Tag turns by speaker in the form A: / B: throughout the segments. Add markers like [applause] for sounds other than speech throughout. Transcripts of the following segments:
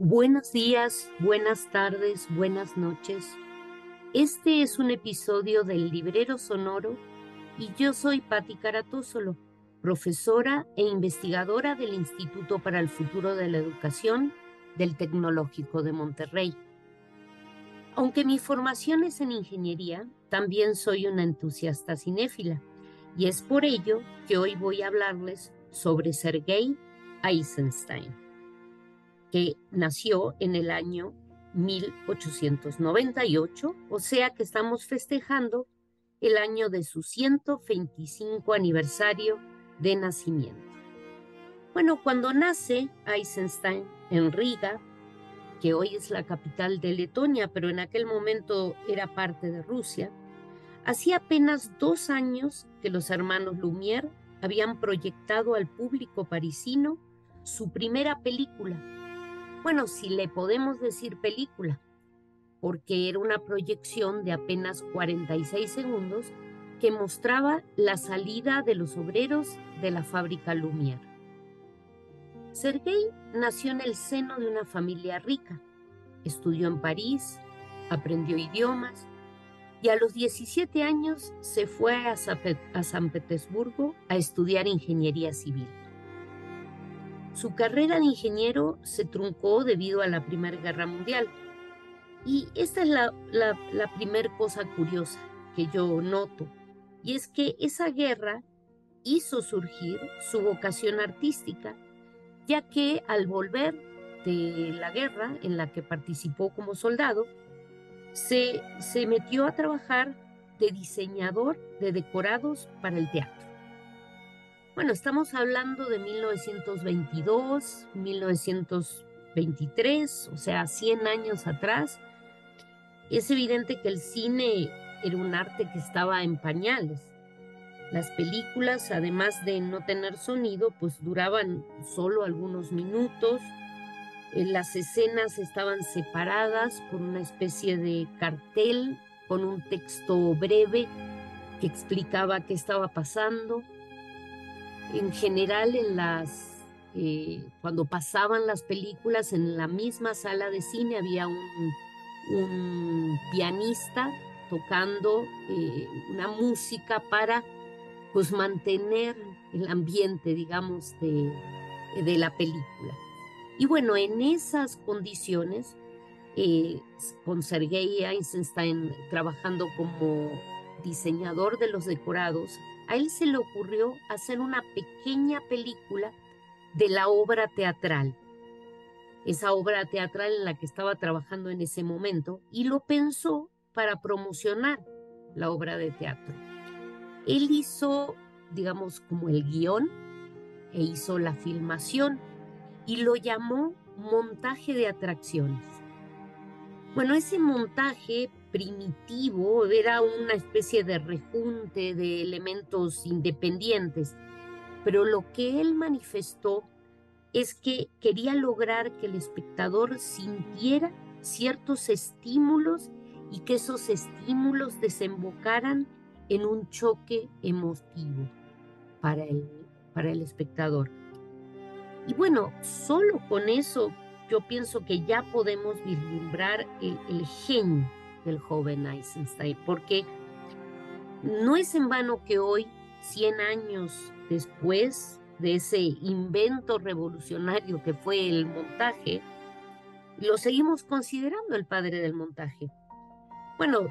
A: Buenos días, buenas tardes, buenas noches. Este es un episodio del Librero Sonoro y yo soy Patti Caratósolo, profesora e investigadora del Instituto para el Futuro de la Educación del Tecnológico de Monterrey. Aunque mi formación es en ingeniería, también soy una entusiasta cinéfila y es por ello que hoy voy a hablarles sobre Sergei Eisenstein que nació en el año 1898, o sea que estamos festejando el año de su 125 aniversario de nacimiento. Bueno, cuando nace Eisenstein en Riga, que hoy es la capital de Letonia, pero en aquel momento era parte de Rusia, hacía apenas dos años que los hermanos Lumière habían proyectado al público parisino su primera película, bueno, si le podemos decir película, porque era una proyección de apenas 46 segundos que mostraba la salida de los obreros de la fábrica Lumière. Sergei nació en el seno de una familia rica. Estudió en París, aprendió idiomas y a los 17 años se fue a San Petersburgo a estudiar ingeniería civil. Su carrera de ingeniero se truncó debido a la Primera Guerra Mundial. Y esta es la, la, primera cosa curiosa que yo noto, y es que esa guerra hizo surgir su vocación artística, ya que al volver de la guerra en la que participó como soldado, se, se metió a trabajar de diseñador de decorados para el teatro. Bueno, estamos hablando de 1922, 1923, o sea, 100 años atrás. Es evidente que el cine era un arte que estaba en pañales. Las películas, además de no tener sonido, pues duraban solo algunos minutos. Eh, las escenas estaban separadas por una especie de cartel con un texto breve que explicaba qué estaba pasando en general eh, cuando pasaban las películas en la misma sala de cine había un, pianista tocando eh, una música para pues mantener el ambiente digamos de, de la película. Y bueno en esas condiciones eh, con Sergei Eisenstein trabajando como diseñador de los decorados a él se le ocurrió hacer una pequeña película de la obra teatral, esa obra teatral en la que estaba trabajando en ese momento, y lo pensó para promocionar la obra de teatro. Él hizo, digamos, como el guion e hizo la filmación y lo llamó montaje de atracciones. Bueno, ese montaje primitivo, era una especie de rejunte de elementos independientes, pero lo que él manifestó es que quería lograr que el espectador sintiera ciertos estímulos y que esos estímulos desembocaran en un choque emotivo para el, para el espectador. Y bueno, solo con eso yo pienso que ya podemos vislumbrar el, el genio del joven Eisenstein, porque no es en vano que hoy, 100 años después de ese invento revolucionario que fue el montaje, lo seguimos considerando el padre del montaje. Bueno,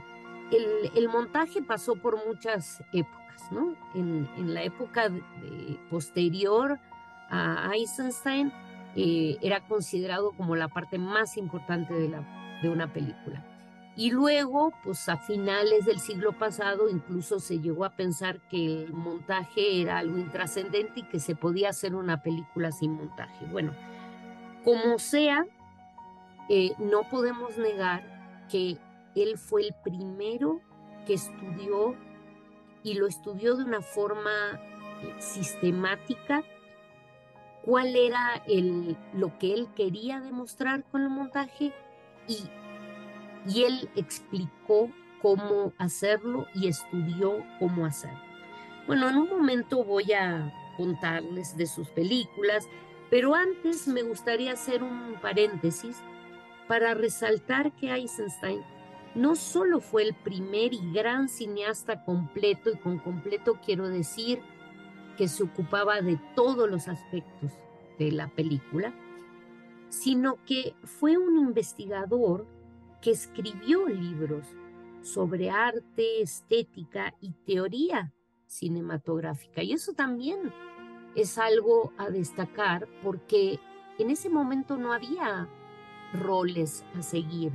A: el, montaje pasó por muchas épocas, ¿no? En, la época posterior a Eisenstein eh, era considerado como la parte más importante de, una película. Y luego, pues a finales del siglo pasado, incluso se llegó a pensar que el montaje era algo intrascendente y que se podía hacer una película sin montaje. Bueno, como sea, eh, no podemos negar que él fue el primero que estudió y lo estudió de una forma eh, sistemática cuál era el, lo que él quería demostrar con el montaje y y él explicó cómo hacerlo y estudió cómo hacerlo. Bueno, en un momento voy a, contarles de sus películas, pero antes me gustaría hacer un paréntesis para resaltar que Eisenstein no solo fue el primer y gran cineasta completo, y con completo quiero decir que se ocupaba de todos los aspectos de la película, sino que fue un investigador que escribió libros sobre arte, estética y teoría cinematográfica. Y eso también es algo a destacar porque en ese momento no había roles a seguir.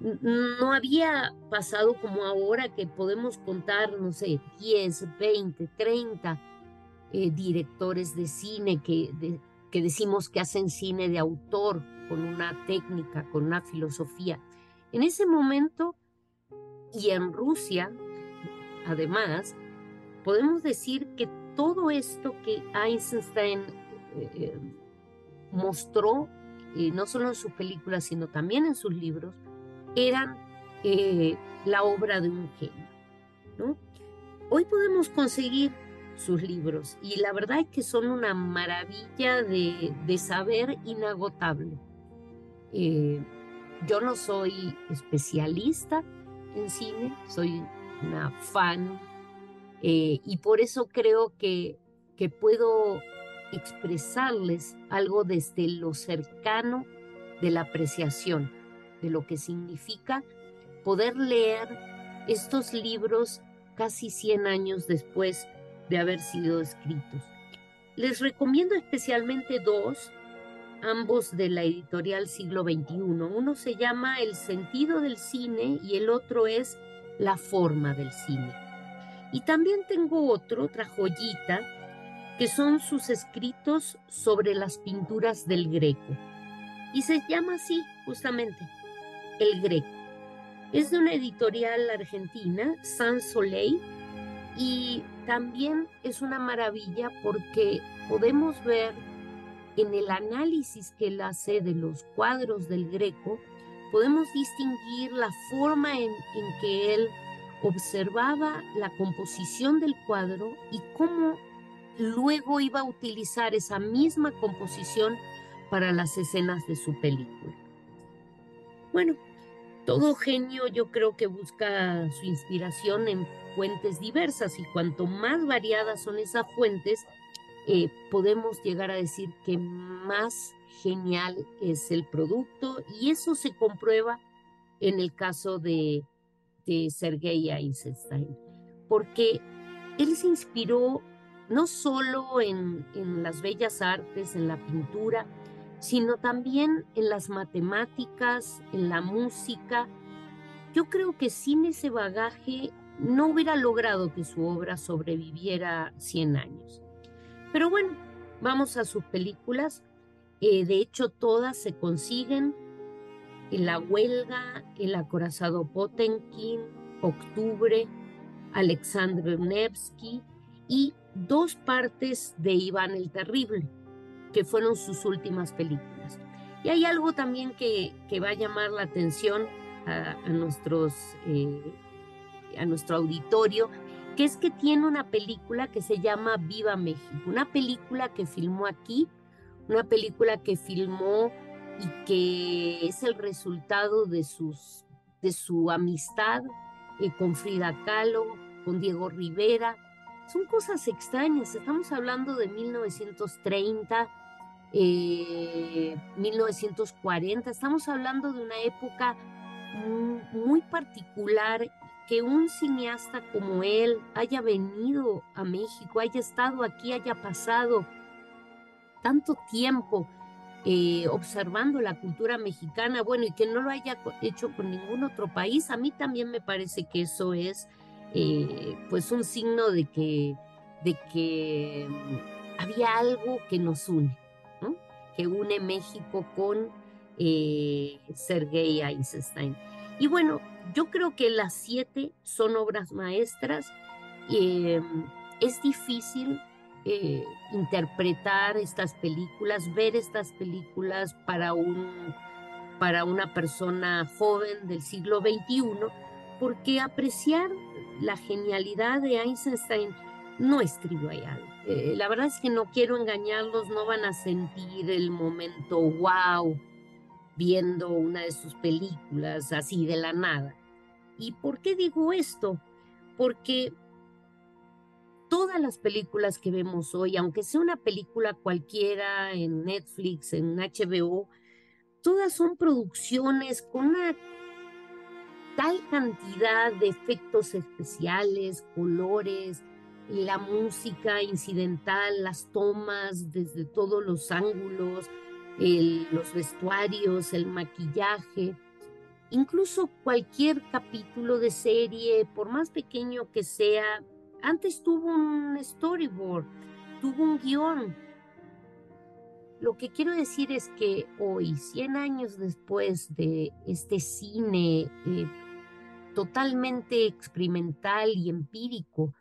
A: No había pasado como ahora que podemos contar, no sé, 10, 20, 30 directores de cine que, que decimos que hacen cine de autor con una técnica, con una filosofía. En ese momento y en Rusia, además, podemos decir que todo esto que Einstein eh, eh, mostró, eh, no solo en sus películas, sino también en sus libros, eran la obra de un genio. Hoy podemos conseguir sus libros y la verdad es que son una maravilla de saber inagotable. Yo no soy especialista en cine, soy una fan eh, y por eso creo que, que puedo expresarles algo desde lo cercano de la apreciación, de lo que significa poder leer estos libros casi 100 años después de haber sido escritos. Les recomiendo especialmente dos, ambos de la editorial siglo XXI. Uno se llama El sentido del cine y el otro es La forma del cine. Y también tengo otro, otra joyita, que son sus escritos sobre las pinturas del Greco. Y se llama así, justamente, El Greco. Es de una editorial argentina, San Soleil, y también es una maravilla porque podemos ver en el análisis que él hace de los cuadros del Greco, podemos distinguir la forma en, en que él observaba la composición del cuadro y cómo luego iba a utilizar esa misma composición para las escenas de su película. Bueno, todo genio yo creo que busca su inspiración en fuentes diversas y cuanto más variadas son esas fuentes, eh, podemos llegar a decir que más genial es el producto y eso se comprueba en el caso de, de Sergei Eisenstein, porque él se inspiró no solo en, en las bellas artes, en la pintura, sino también en las matemáticas, en la música. Yo creo que sin ese bagaje no hubiera logrado que su obra sobreviviera 100 años. Pero bueno, vamos a sus películas. Eh, de hecho, todas se consiguen la huelga, el acorazado Potenkin, Octubre, Alexander Nevsky y dos partes de Iván el Terrible, que fueron sus últimas películas. Y hay algo también que, que va a llamar la atención a, nuestros, eh, a nuestro auditorio, que es que tiene una película que se llama Viva México, una película que filmó aquí, una película que filmó y que es el resultado de, sus, de su amistad eh, con Frida Kahlo, con Diego Rivera. Son cosas extrañas, estamos hablando de 1930, 1940, eh, estamos hablando de una época muy particular que un cineasta como él haya venido a México, haya estado aquí, haya pasado tanto tiempo eh, observando la cultura mexicana, bueno, y que no lo haya hecho con ningún otro país, a mí también me parece que eso es eh, pues un signo de que, de que mm, había algo que nos une, que une México con eh, Sergei Eisenstein. Y bueno, yo creo que las siete son obras maestras. es difícil eh, interpretar estas películas, ver estas películas para, un, para una persona joven del siglo XXI, porque apreciar la genialidad de Einstein no es trivial. Eh, la verdad es que no quiero engañarlos, no van a sentir el momento wow viendo una de sus películas así de la nada. ¿Y por qué digo esto? Porque todas las películas que vemos hoy, aunque sea una película cualquiera en Netflix, en HBO, todas son producciones con una tal cantidad de efectos especiales, colores, la música incidental, las tomas desde todos los ángulos, los vestuarios, el maquillaje, incluso cualquier capítulo de serie, por más pequeño que sea, antes tuvo un storyboard, tuvo un guion. Lo que quiero decir es que hoy, 100 años después de este cine eh, totalmente experimental y empírico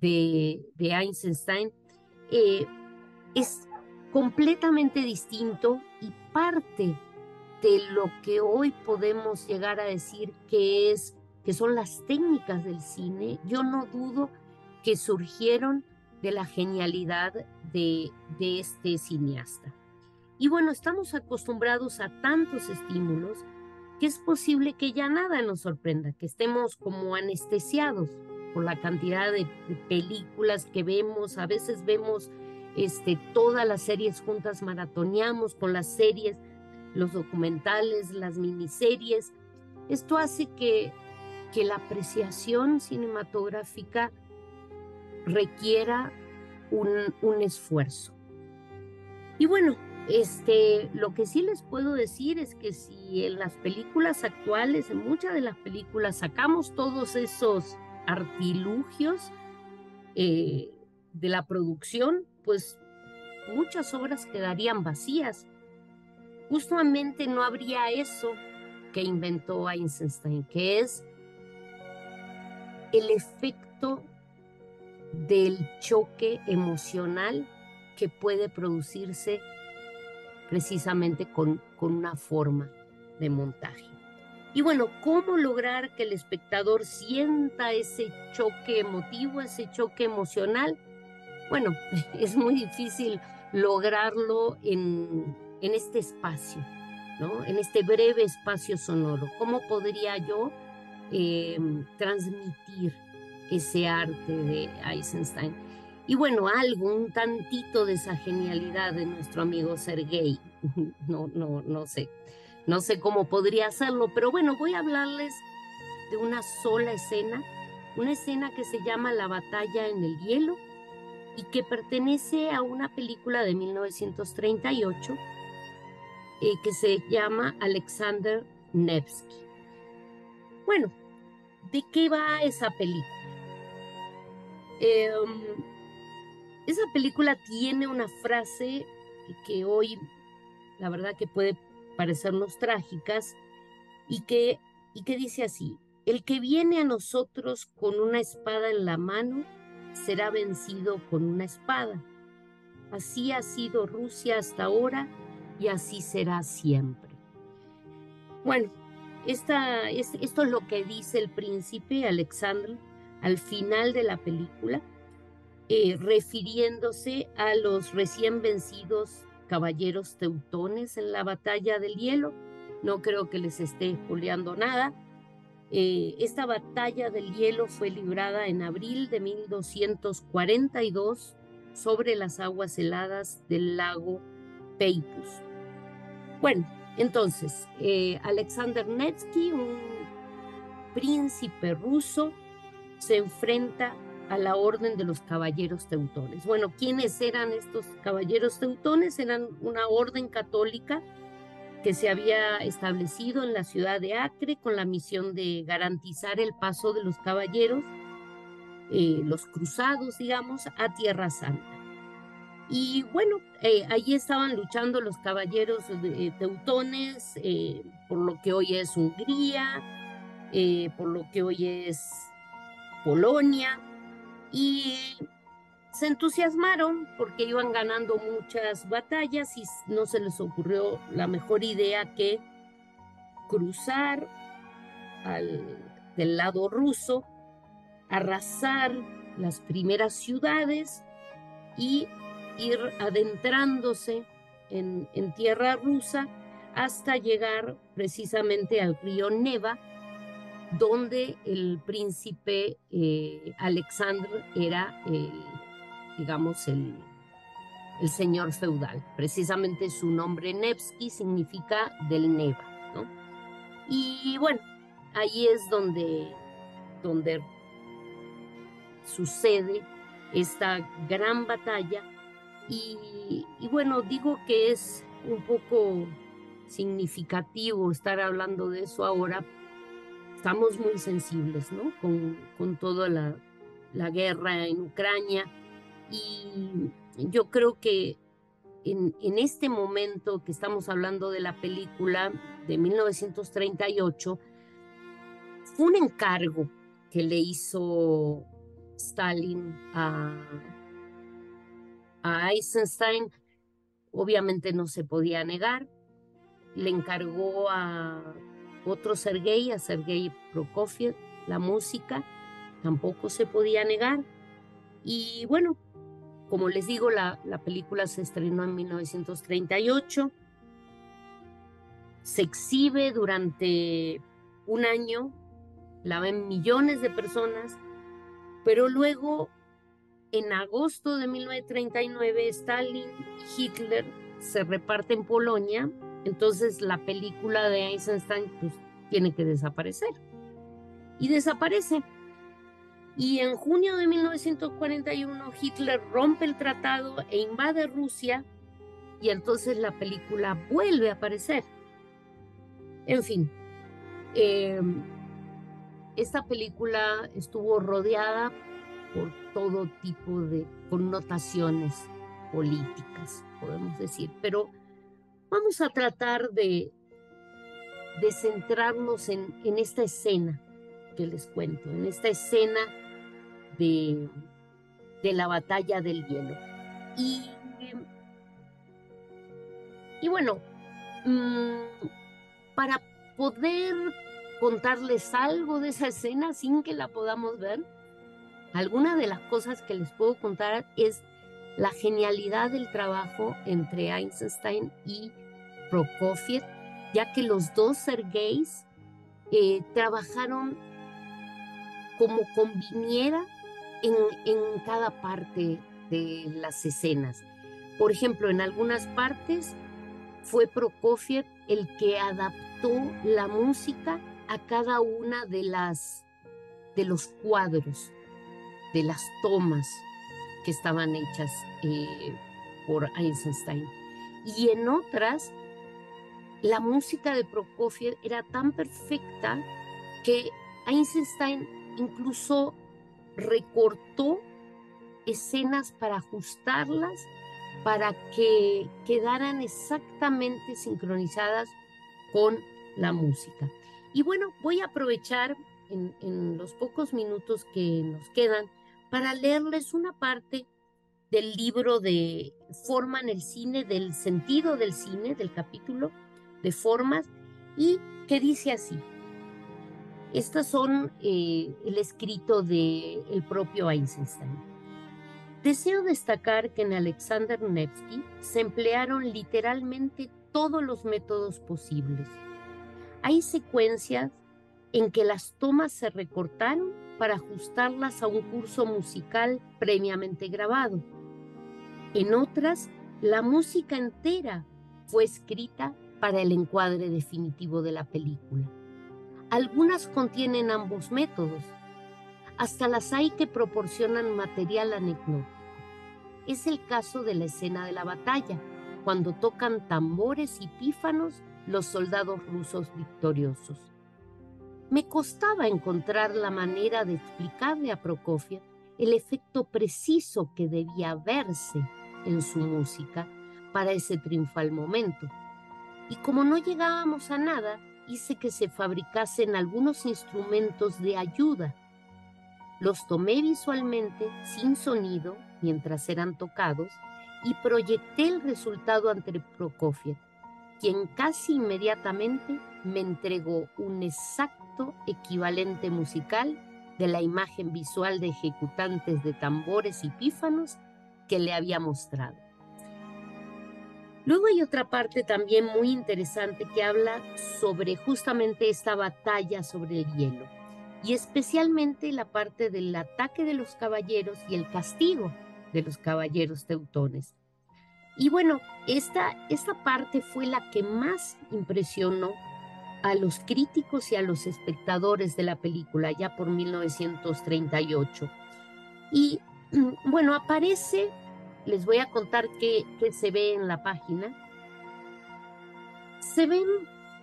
A: de, Einstein, eh, es completamente distinto y parte de lo que hoy podemos llegar a decir que es que son las técnicas del cine, yo no dudo que surgieron de la genialidad de, de este cineasta. Y bueno, estamos acostumbrados a tantos estímulos que es posible que ya nada nos sorprenda, que estemos como anestesiados por la cantidad de, películas que vemos, a veces vemos este, todas las series juntas, maratoneamos con las series, los documentales, las miniseries. Esto hace que, que la apreciación cinematográfica requiera un, un esfuerzo. Y bueno, este, lo que sí les puedo decir es que si en las películas actuales, en muchas de las películas, sacamos todos esos artilugios eh, de la producción, pues muchas obras quedarían vacías. Justamente no habría eso que inventó Einstein, que es el efecto del choque emocional que puede producirse precisamente con, con una forma de montaje. Y bueno, ¿cómo lograr que el espectador sienta ese choque emotivo, ese choque emocional? Bueno, [laughs] es muy difícil lograrlo en, en este espacio, ¿no? En este breve espacio sonoro. ¿Cómo podría yo em, transmitir ese arte de Eisenstein? Y bueno, algo, un tantito de esa genialidad de nuestro amigo Sergei. [laughs] No, no, no sé. No sé cómo podría hacerlo, pero bueno, voy a hablarles de una sola escena, una escena que se llama La batalla en el hielo y que pertenece a una película de 1938 eh, que se llama Alexander Nevsky. Bueno, ¿de qué va esa película? Em, esa película tiene una frase que hoy, la verdad que puede parecernos trágicas, y que, y que dice así, el que viene a nosotros con una espada en la mano será vencido con una espada. Así ha sido Rusia hasta ahora y así será siempre. Bueno, esta, esto es lo que dice el príncipe Alexandre al final de la película eh, refiriéndose a los recién vencidos caballeros teutones en la batalla del hielo. No creo que les esté espoleando nada. Eh, esta batalla del hielo fue librada en abril de 1242 sobre las aguas heladas del lago Peipus. Bueno, entonces, eh, Alexander Nevsky, un príncipe ruso, se enfrenta a la orden de los caballeros teutones. Bueno, ¿quiénes eran estos caballeros teutones? Eran una orden católica que se había establecido en la ciudad de Acre con la misión de garantizar el paso de los caballeros, eh, los cruzados, digamos, a Tierra Santa. Y bueno, eh, allí estaban luchando los caballeros teutones eh, por lo que hoy es Hungría, por lo que hoy es Polonia, y se entusiasmaron porque iban ganando muchas batallas y no se les ocurrió la mejor idea que cruzar al, del lado ruso, arrasar las primeras ciudades y ir adentrándose en, tierra rusa hasta llegar precisamente al río Neva, donde el príncipe eh, Alexandr era, digamos, el, el señor feudal. Precisamente su nombre Nevsky significa del Neva, ¿no? Y bueno, ahí es donde, donde sucede esta gran batalla y, bueno, digo que es un poco significativo estar hablando de eso ahora. Estamos muy sensibles, ¿no? Con, con toda la, la guerra en Ucrania y yo creo que en, en, este momento que estamos hablando de la película de 1938, fue un encargo que le hizo Stalin a, a Eisenstein. Obviamente no se podía negar. Le encargó a otro Sergei, a Sergei Prokofiev, la música. Tampoco se podía negar. Y bueno, como les digo, la, la película se estrenó en 1938. Se exhibe durante un año, la ven millones de personas, pero luego, en agosto de 1939, Stalin y Hitler se reparten Polonia, entonces la película de Eisenstein pues, tiene que desaparecer. Y desaparece. Y en junio de 1941 Hitler rompe el tratado e invade Rusia y entonces la película vuelve a aparecer. En fin, em, esta película estuvo rodeada por todo tipo de connotaciones políticas, podemos decir, pero vamos a tratar de, de centrarnos en, en esta escena que les cuento, en esta escena de, de la batalla del hielo. Y, y bueno, mm, para poder contarles algo de esa escena sin que la podamos ver, alguna de las cosas que les puedo contar es la genialidad del trabajo entre Einstein y Prokofiev, ya que los dos Sergeis eh, trabajaron como conviniera en, cada parte de las escenas. Por ejemplo, en algunas partes fue Prokofiev el que adaptó la música a cada una de las de los cuadros, de las tomas que estaban hechas eh, por Einstein. Y en otras, la música de Prokofiev era tan perfecta que Einstein incluso recortó escenas para ajustarlas para que quedaran exactamente sincronizadas con la música. Y bueno, voy a aprovechar en, los pocos minutos que nos quedan para leerles una parte del libro de Forma en el cine, del sentido del cine, del capítulo de formas, y que dice así. Estas son eh, el escrito del el propio Einstein. Deseo destacar que en Alexander Nevsky se emplearon literalmente todos los métodos posibles. Hay secuencias en que las tomas se recortaron para ajustarlas a un curso musical previamente grabado. En otras, la música entera fue escrita para el encuadre definitivo de la película. Algunas contienen ambos métodos. Hasta las hay que proporcionan material anecdótico. Es el caso de la escena de la batalla, cuando tocan tambores y pífanos los soldados rusos victoriosos. Me costaba encontrar la manera de explicarle a Prokofiev el efecto preciso que debía verse en su música para ese triunfal momento. Y como no llegábamos a nada, hice que se fabricasen algunos instrumentos de ayuda. Los tomé visualmente, sin sonido, mientras eran tocados, y proyecté el resultado ante Prokofiev, quien casi inmediatamente me entregó un exacto equivalente musical de la imagen visual de ejecutantes de tambores y pífanos que le había mostrado. Luego hay otra parte también muy interesante que habla sobre justamente esta batalla sobre el hielo y especialmente la parte del ataque de los caballeros y el castigo de los caballeros teutones. Y bueno, esta, esta parte fue la que más impresionó a los críticos y a los espectadores de la película ya por 1938. Y [clears throat] bueno, aparece les voy a contar qué, se ve en la página. Se ven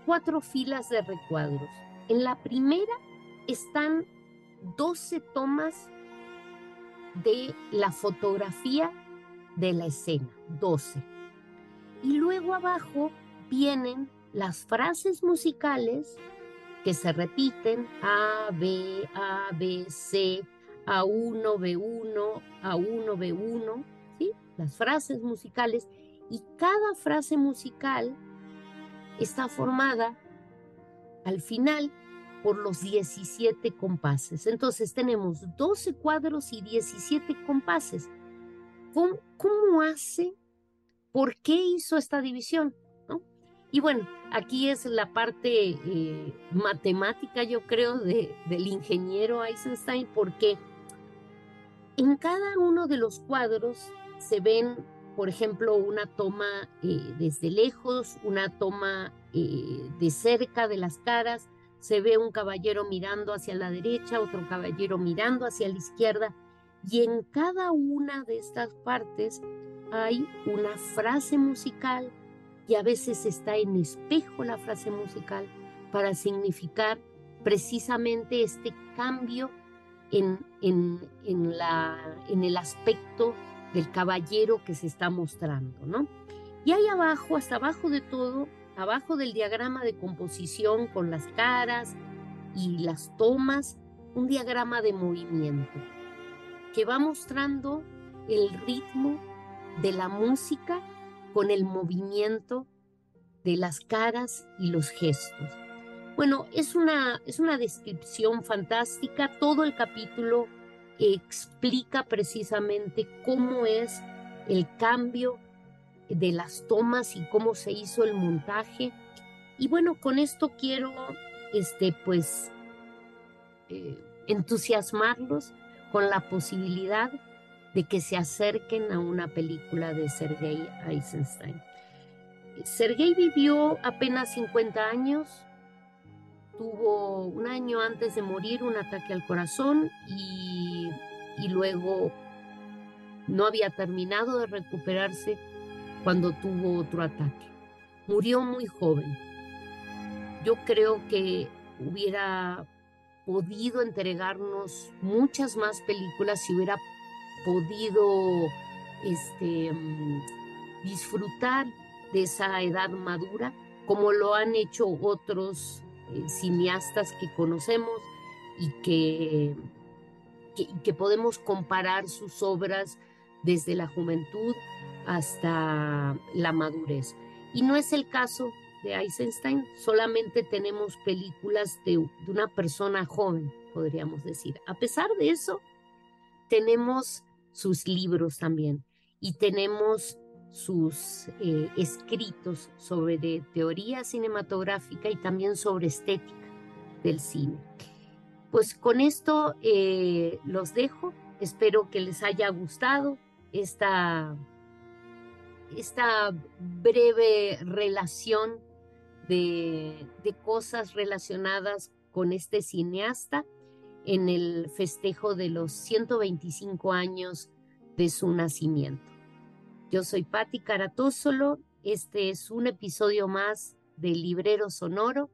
A: cuatro filas de recuadros. En la primera están 12 tomas de la fotografía de la escena, 12. Y luego abajo vienen las frases musicales que se repiten, A, B, A, B, C, A1, B1, A1, B1, las frases musicales, y cada frase musical está formada al final por los 17 compases. Entonces tenemos 12 cuadros y 17 compases. ¿Cómo, hace? ¿Por qué hizo esta división? Y bueno, aquí es la parte eh, matemática, yo creo, de, del ingeniero Eisenstein, porque en cada uno de los cuadros se ven, por ejemplo, una toma eh, desde lejos, una toma eh, de cerca de las caras, se ve un caballero mirando hacia la derecha, otro caballero mirando hacia la izquierda, y en cada una de estas partes hay una frase musical y a veces está en espejo la frase musical para significar precisamente este cambio en, en, en, la, en el aspecto del caballero que se está mostrando, ¿no? Y ahí abajo, hasta abajo de todo, abajo del diagrama de composición con las caras y las tomas, un diagrama de movimiento que va mostrando el ritmo de la música con el movimiento de las caras y los gestos. Bueno, es una, es una descripción fantástica, todo el capítulo explica precisamente cómo es el cambio de las tomas y cómo se hizo el montaje. Y bueno, con esto quiero, este, pues, eh, entusiasmarlos con la posibilidad de que se acerquen a una película de Sergei Eisenstein. Sergei vivió apenas 50 años, tuvo un año antes de morir un ataque al corazón y, luego no había terminado de recuperarse cuando tuvo otro ataque. Murió muy joven. Yo creo que hubiera podido entregarnos muchas más películas si hubiera podido este, mm, disfrutar de esa edad madura, como lo han hecho otros cineastas que conocemos y que, que, podemos comparar sus obras desde la juventud hasta la madurez. Y no es el caso de Eisenstein, solamente tenemos películas de, de, una persona joven, podríamos decir. A pesar de eso, tenemos sus libros también y tenemos sus eh, escritos sobre teoría cinematográfica y también sobre estética del cine. Pues con esto eh, los dejo. Espero que les haya gustado esta, esta breve relación de, de cosas relacionadas con este cineasta en el festejo de los 125 años de su nacimiento. Yo soy Patti Caratósolo, este es un episodio más de Librero Sonoro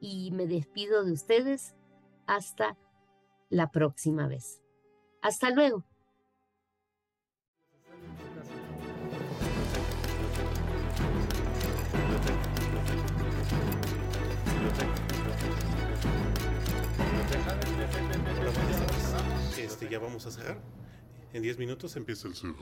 A: y me despido de ustedes hasta la próxima vez. Hasta luego.
B: Este, ya vamos a cerrar. En 10 minutos empieza el cerro.